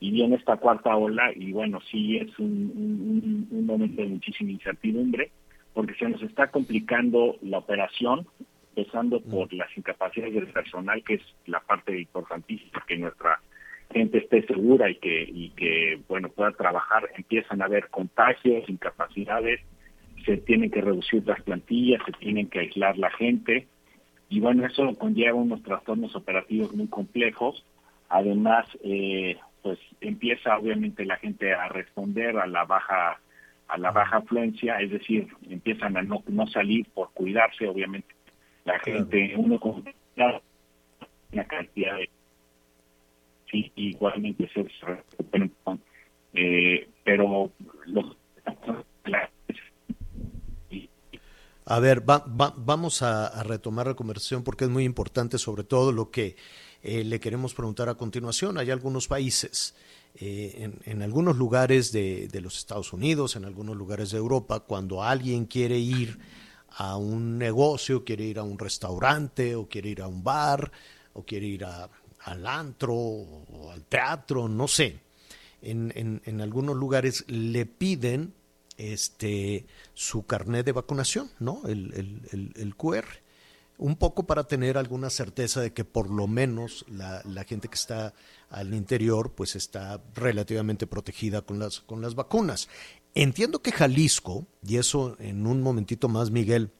y viene esta cuarta ola y bueno, sí es un, un- momento de muchísima incertidumbre porque se nos está complicando la operación, empezando por las incapacidades del personal, que es la parte importantísima que nuestra gente esté segura y que, y que bueno, pueda trabajar, empiezan a haber contagios, incapacidades, se tienen que reducir las plantillas, se tienen que aislar la gente, y bueno, eso conlleva unos trastornos operativos muy complejos. Además, eh, pues empieza obviamente la gente a responder a la baja a la baja afluencia, es decir, empiezan a no, no salir por cuidarse, obviamente. La gente, uno con una cantidad de sí, igualmente se eh, pero los a ver, va, va, vamos a, a, retomar la conversación porque es muy importante, sobre todo lo que eh, le queremos preguntar a continuación. Hay algunos países, eh, en, algunos lugares de, de, los Estados Unidos, en algunos lugares de Europa, cuando alguien quiere ir a un negocio, quiere ir a un restaurante o quiere ir a un bar o quiere ir a, al antro o al teatro, no sé. En, en, en algunos lugares le piden este, su carnet de vacunación, ¿no? El, el, el, el, QR. Un poco para tener alguna certeza de que por lo menos la, gente que está al interior pues está relativamente protegida con las, con las vacunas. Entiendo que Jalisco, y eso en un momentito más, Miguel,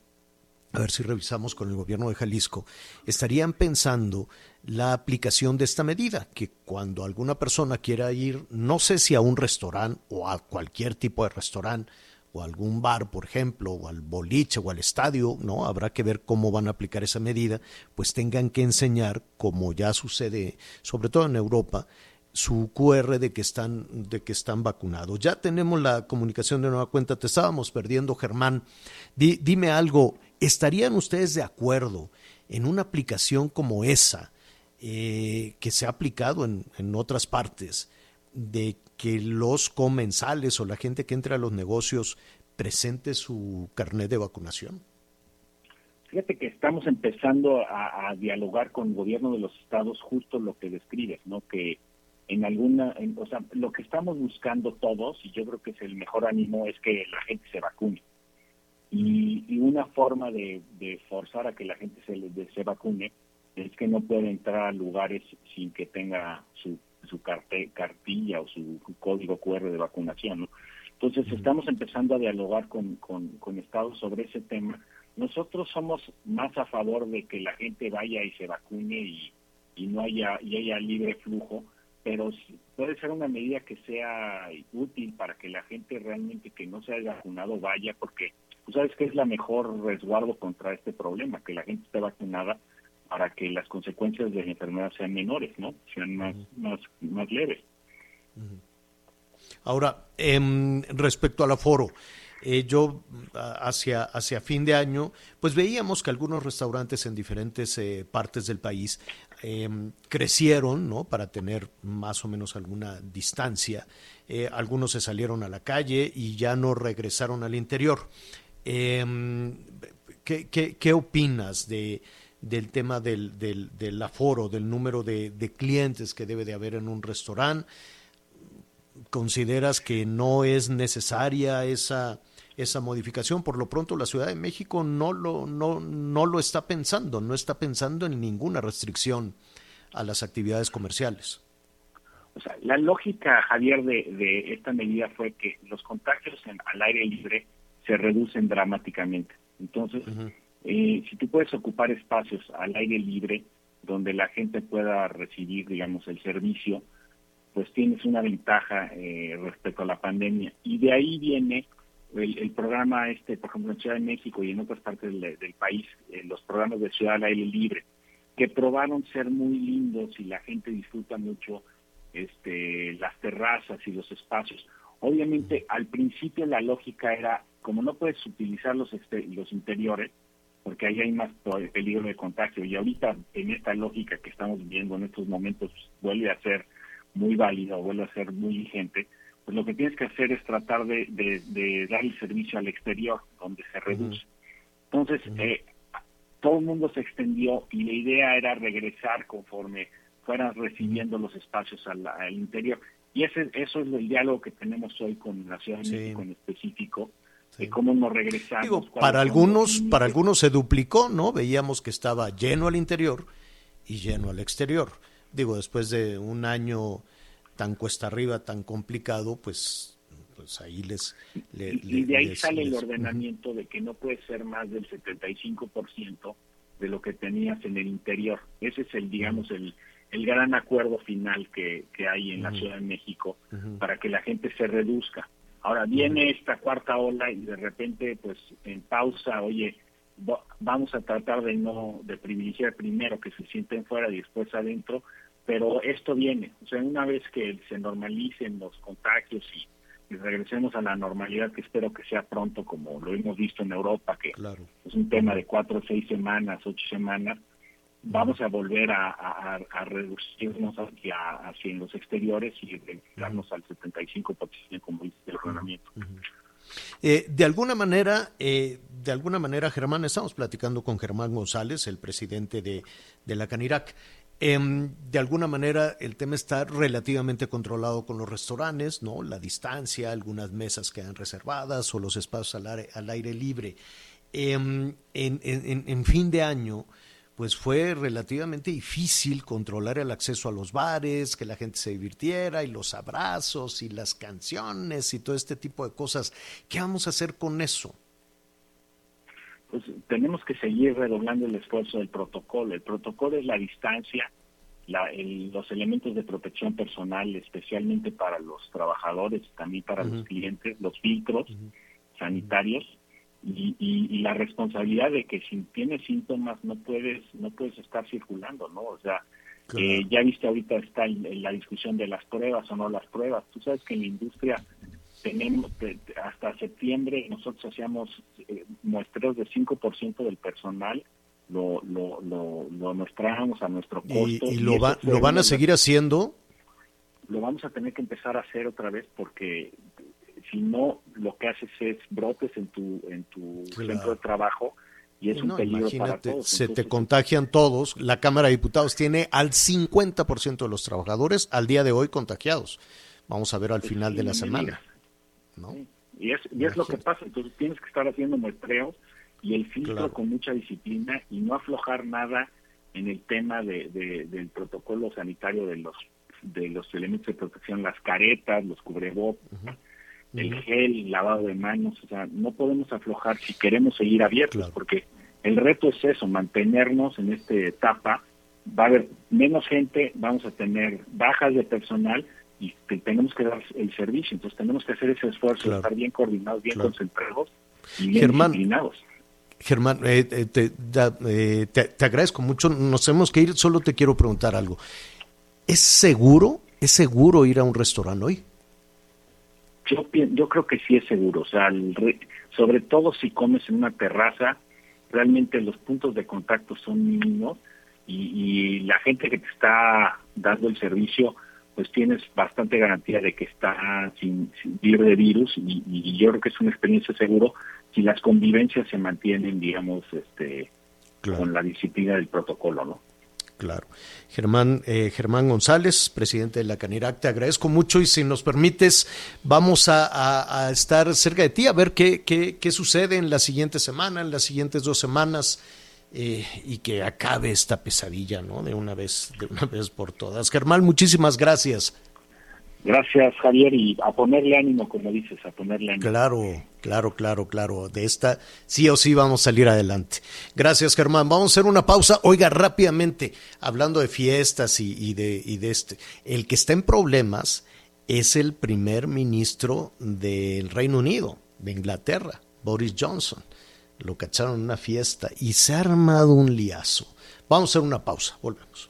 a ver si revisamos con el gobierno de Jalisco, estarían pensando la aplicación de esta medida, que cuando alguna persona quiera ir, no sé si a un restaurante o a cualquier tipo de restaurante, o algún bar, por ejemplo, o al boliche o al estadio, ¿no? Habrá que ver cómo van a aplicar esa medida, pues tengan que enseñar, como ya sucede, sobre todo en Europa, su QR de que están, de que están vacunados. Ya tenemos la comunicación de nueva cuenta, te estábamos perdiendo, Germán. Di, dime algo, ¿estarían ustedes de acuerdo en una aplicación como esa, eh, que se ha aplicado en, en otras partes, de que los comensales o la gente que entra a los negocios presente su carnet de vacunación? Fíjate que estamos empezando a, dialogar con el gobierno de los estados justo lo que describes, ¿no? Que en alguna, en, o sea, lo que estamos buscando todos, y yo creo que es el mejor ánimo, es que la gente se vacune. Y, una forma de, de, forzar a que la gente se, de, se vacune es que no puede entrar a lugares sin que tenga su, su carte, cartilla o su, código QR de vacunación. ¿no? Entonces, estamos empezando a dialogar con, con, con Estados sobre ese tema. Nosotros somos más a favor de que la gente vaya y se vacune y, y no haya, y haya libre flujo, pero puede ser una medida que sea útil para que la gente realmente que no se haya vacunado vaya, porque tú sabes que es la mejor resguardo contra este problema, que la gente esté vacunada para que las consecuencias de la enfermedad sean menores, ¿no? Sean más, uh -huh. más, más leves. Uh -huh. Ahora, eh, respecto al aforo, eh, yo hacia, hacia fin de año, pues veíamos que algunos restaurantes en diferentes eh, partes del país eh, crecieron, ¿no? Para tener más o menos alguna distancia. Eh, algunos se salieron a la calle y ya no regresaron al interior. Em, ¿qué, qué, qué, opinas de, del tema del, del, del, aforo, del número de, de clientes que debe de haber en un restaurante? ¿Consideras que no es necesaria esa esa modificación. Por lo pronto la Ciudad de México no lo, no, no lo está pensando, no está pensando en ninguna restricción a las actividades comerciales. O sea, la lógica, Javier, de, de esta medida fue que los contagios en, al aire libre se reducen dramáticamente. Entonces, uh -huh. Eh, si tú puedes ocupar espacios al aire libre donde la gente pueda recibir, digamos, el servicio, pues tienes una ventaja eh, respecto a la pandemia. Y de ahí viene el, programa este, por ejemplo, en Ciudad de México y en otras partes del, del país, eh, los programas de Ciudad al Aire Libre, que probaron ser muy lindos y la gente disfruta mucho este, las terrazas y los espacios. Obviamente, al principio la lógica era, como no puedes utilizar los, este, los interiores, porque ahí hay más peligro de contagio, y ahorita en esta lógica que estamos viendo en estos momentos vuelve a ser muy válida, vuelve a ser muy vigente, pues lo que tienes que hacer es tratar de, de, de dar el servicio al exterior, donde se reduce. Entonces, eh, todo el mundo se extendió y la idea era regresar conforme fueran recibiendo los espacios al, al, interior. Y ese, eso es el diálogo que tenemos hoy con la Ciudad de sí. México en específico, sí. de cómo nos regresamos. Digo, para algunos, para algunos se duplicó, ¿no? Veíamos que estaba lleno al interior y lleno al exterior digo, después de un año tan cuesta arriba, tan complicado, pues, pues ahí les... le- y, le- y de ahí les- sale el ordenamiento de que no puede ser más del 75% de lo que tenías en el interior. Ese es el, digamos, el, el gran acuerdo final que, que hay en la Ciudad de México para que la gente se reduzca. Ahora viene esta cuarta ola y de repente, pues en pausa, oye, va- vamos a tratar de no, de privilegiar primero que se sienten fuera y después adentro, pero esto viene. O sea, una vez que se normalicen los contagios y, y regresemos a la normalidad, que espero que sea pronto, como lo hemos visto en Europa, que Claro. es un tema de cuatro seis semanas, ocho semanas, vamos a volver a, reducirnos hacia, hacia los exteriores y retirarnos al 75% como dice el ordenamiento. Eh, de alguna manera, eh, de alguna manera, Germán, estamos platicando con Germán González, el presidente de, de la Canirac. Em, de alguna manera, el tema está relativamente controlado con los restaurantes, ¿no? La distancia, algunas mesas quedan reservadas o los espacios al aire, al aire libre. Em, en fin de año, pues fue relativamente difícil controlar el acceso a los bares, que la gente se divirtiera y los abrazos y las canciones y todo este tipo de cosas. ¿Qué vamos a hacer con eso? Pues tenemos que seguir redoblando el esfuerzo del protocolo. El protocolo es la distancia, la- el- los elementos de protección personal, especialmente para los trabajadores, también para los clientes, los filtros sanitarios y, y- y la responsabilidad de que si tienes síntomas no puedes no puedes estar circulando, ¿no? O sea, Claro. eh, ya viste ahorita está la discusión de las pruebas o no las pruebas. Tú sabes que en la industria tenemos te- te- hasta septiembre nosotros hacíamos eh, muestreos de 5% del personal lo lo lo, lo muestrábamos a nuestro ¿Y, costo y y lo, va- lo van a seguir haciendo? lo vamos a tener que empezar a hacer otra vez porque si no lo que haces es brotes en tu en tu Claro. centro de trabajo y es un peligro para imagínate, todos. se te contagian todos. La Cámara de Diputados tiene al 50% de los trabajadores al día de hoy contagiados. Vamos a ver al Pues final de la semana. ¿no? y es y es lo que pasa, entonces tienes que estar haciendo muestreos y el filtro Claro. con mucha disciplina y no aflojar nada en el tema de, de- del protocolo sanitario de los de los elementos de protección, las caretas, los cubrebocas, el Ujú. gel, lavado de manos, o sea, no podemos aflojar si queremos seguir abiertos, porque el reto es eso, mantenernos en esta etapa, va a haber menos gente, vamos a tener bajas de personal y te- tenemos que dar el servicio, entonces tenemos que hacer ese esfuerzo, Claro. estar bien coordinados, bien Claro. concentrados y bien Germán, disciplinados. Germán, eh, eh, te, eh, te- te agradezco mucho. Nos tenemos que ir. Solo te quiero preguntar algo. ¿Es seguro? ¿Es seguro ir a un restaurante hoy? Yo, yo creo que sí es seguro, o sea, el re- sobre todo si comes en una terraza, realmente los puntos de contacto son mínimos y, y la gente que te está dando el servicio, pues tienes bastante garantía de que está sin, sin libre de virus y, y yo creo que es una experiencia seguro si las convivencias se mantienen, digamos, este, con la disciplina del protocolo, ¿no? Claro. Germán, eh, Germán González, presidente de la Canirac, te agradezco mucho y si nos permites, vamos a, estar cerca de ti a ver qué, qué, qué sucede en la siguiente semana, en las siguientes dos semanas eh, y que acabe esta pesadilla, ¿no? De una vez, de una vez por todas. Germán, muchísimas gracias. Gracias, Javier, y a ponerle ánimo, como dices, a ponerle ánimo. Claro, claro, claro, claro. De esta sí o sí vamos a salir adelante. Gracias, Germán. Vamos a hacer una pausa. Oiga, rápidamente, hablando de fiestas y, y de, y de este. El que está en problemas es el primer ministro del Reino Unido, de Inglaterra, Boris Johnson. Lo cacharon en una fiesta y se ha armado un liazo. Vamos a hacer una pausa. Volvemos.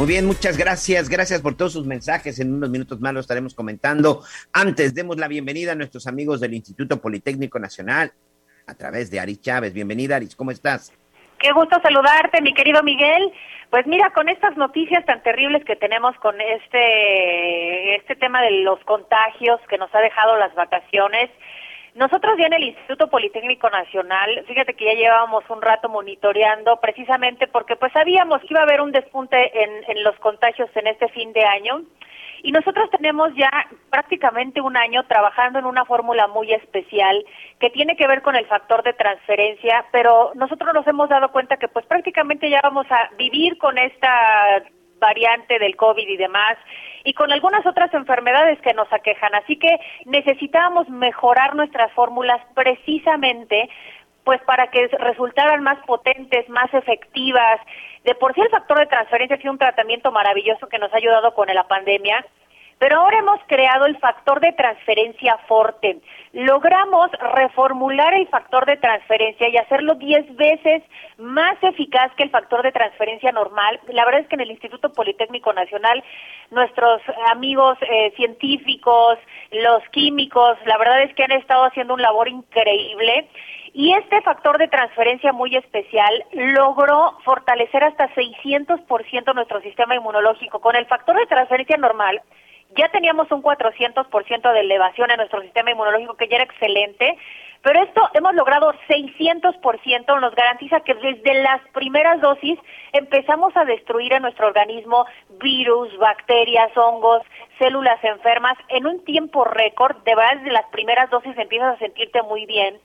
Muy bien, muchas gracias. Gracias por todos sus mensajes. En unos minutos más lo estaremos comentando. Antes, demos la bienvenida a nuestros amigos del Instituto Politécnico Nacional a través de Aris Chávez. Bienvenida, Aris. ¿Cómo estás? Qué gusto saludarte, mi querido Miguel. Pues mira, con estas noticias tan terribles que tenemos con este este tema de los contagios que nos ha dejado las vacaciones, nosotros ya en el Instituto Politécnico Nacional, fíjate que ya llevábamos un rato monitoreando precisamente porque pues sabíamos que iba a haber un despunte en, en los contagios en este fin de año. Y nosotros tenemos ya prácticamente un año trabajando en una fórmula muy especial que tiene que ver con el factor de transferencia, pero nosotros nos hemos dado cuenta que pues prácticamente ya vamos a vivir con esta variante del COVID y demás, y con algunas otras enfermedades que nos aquejan. Así que necesitábamos mejorar nuestras fórmulas precisamente pues para que resultaran más potentes, más efectivas. De por sí el factor de transferencia ha sido un tratamiento maravilloso que nos ha ayudado con la pandemia, pero ahora hemos creado el factor de transferencia Forte. Logramos reformular el factor de transferencia y hacerlo 10 veces más eficaz que el factor de transferencia normal. La verdad es que en el Instituto Politécnico Nacional, nuestros amigos eh, científicos, los químicos, la verdad es que han estado haciendo un labor increíble. Y este factor de transferencia muy especial logró fortalecer hasta 600% nuestro sistema inmunológico. Con el factor de transferencia normal, ya teníamos un 400% de elevación en nuestro sistema inmunológico, que ya era excelente, pero esto hemos logrado 600%, nos garantiza que desde las primeras dosis empezamos a destruir en nuestro organismo virus, bacterias, hongos, células enfermas en un tiempo récord, de verdad desde las primeras dosis empiezas a sentirte muy bien.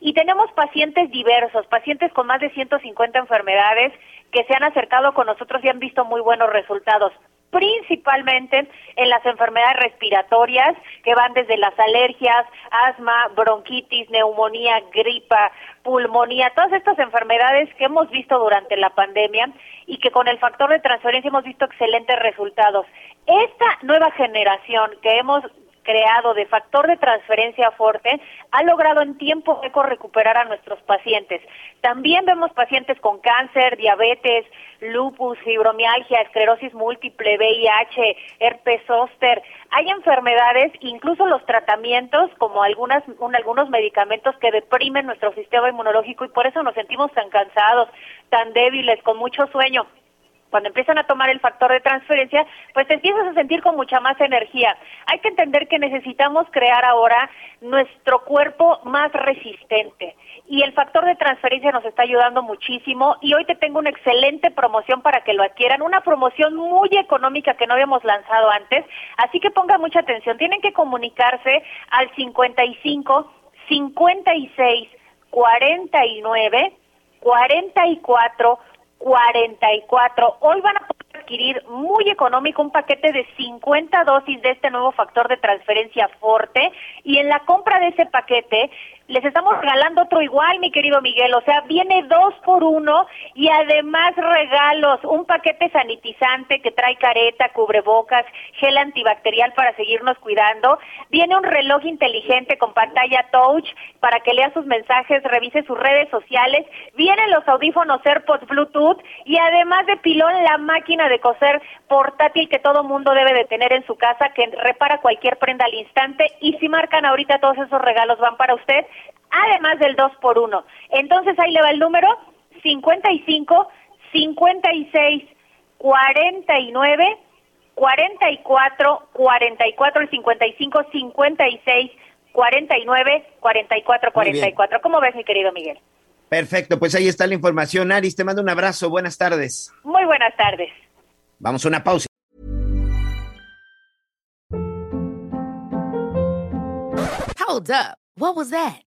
Y tenemos pacientes diversos, pacientes con más de 150 enfermedades que se han acercado con nosotros y han visto muy buenos resultados principalmente en las enfermedades respiratorias que van desde las alergias, asma, bronquitis, neumonía, gripa, pulmonía, todas estas enfermedades que hemos visto durante la pandemia y que con el factor de transferencia hemos visto excelentes resultados. Esta nueva generación que hemos creado de factor de transferencia fuerte ha logrado en tiempo récord recuperar a nuestros pacientes. También vemos pacientes con cáncer, diabetes, lupus, fibromialgia, esclerosis múltiple, VIH, herpes zóster. Hay enfermedades, incluso los tratamientos, como algunas, algunos medicamentos que deprimen nuestro sistema inmunológico y por eso nos sentimos tan cansados, tan débiles, con mucho sueño cuando empiezan a tomar el factor de transferencia, pues te empiezas a sentir con mucha más energía. Hay que entender que necesitamos crear ahora nuestro cuerpo más resistente y el factor de transferencia nos está ayudando muchísimo y hoy te tengo una excelente promoción para que lo adquieran, una promoción muy económica que no habíamos lanzado antes, así que pongan mucha atención, tienen que comunicarse al 55 56 49 44 44. Hoy van a poder adquirir muy económico un paquete de 50 dosis de este nuevo factor de transferencia Forte y en la compra de ese paquete les estamos regalando otro igual, mi querido Miguel. O sea, viene dos por uno y además regalos, un paquete sanitizante que trae careta, cubrebocas, gel antibacterial para seguirnos cuidando. Viene un reloj inteligente con pantalla touch para que lea sus mensajes, revise sus redes sociales. Vienen los audífonos AirPods Bluetooth y además de pilón la máquina de coser portátil que todo mundo debe de tener en su casa que repara cualquier prenda al instante y si marcan ahorita todos esos regalos van para usted además del 2 por 1. Entonces ahí le va el número 55 56 49 44 44 el 55 56 49 44 44. ¿Cómo ves, mi querido Miguel? Perfecto, pues ahí está la información. Aris, te mando un abrazo. Buenas tardes. Muy buenas tardes. Vamos a una pausa. Hold up. What was that?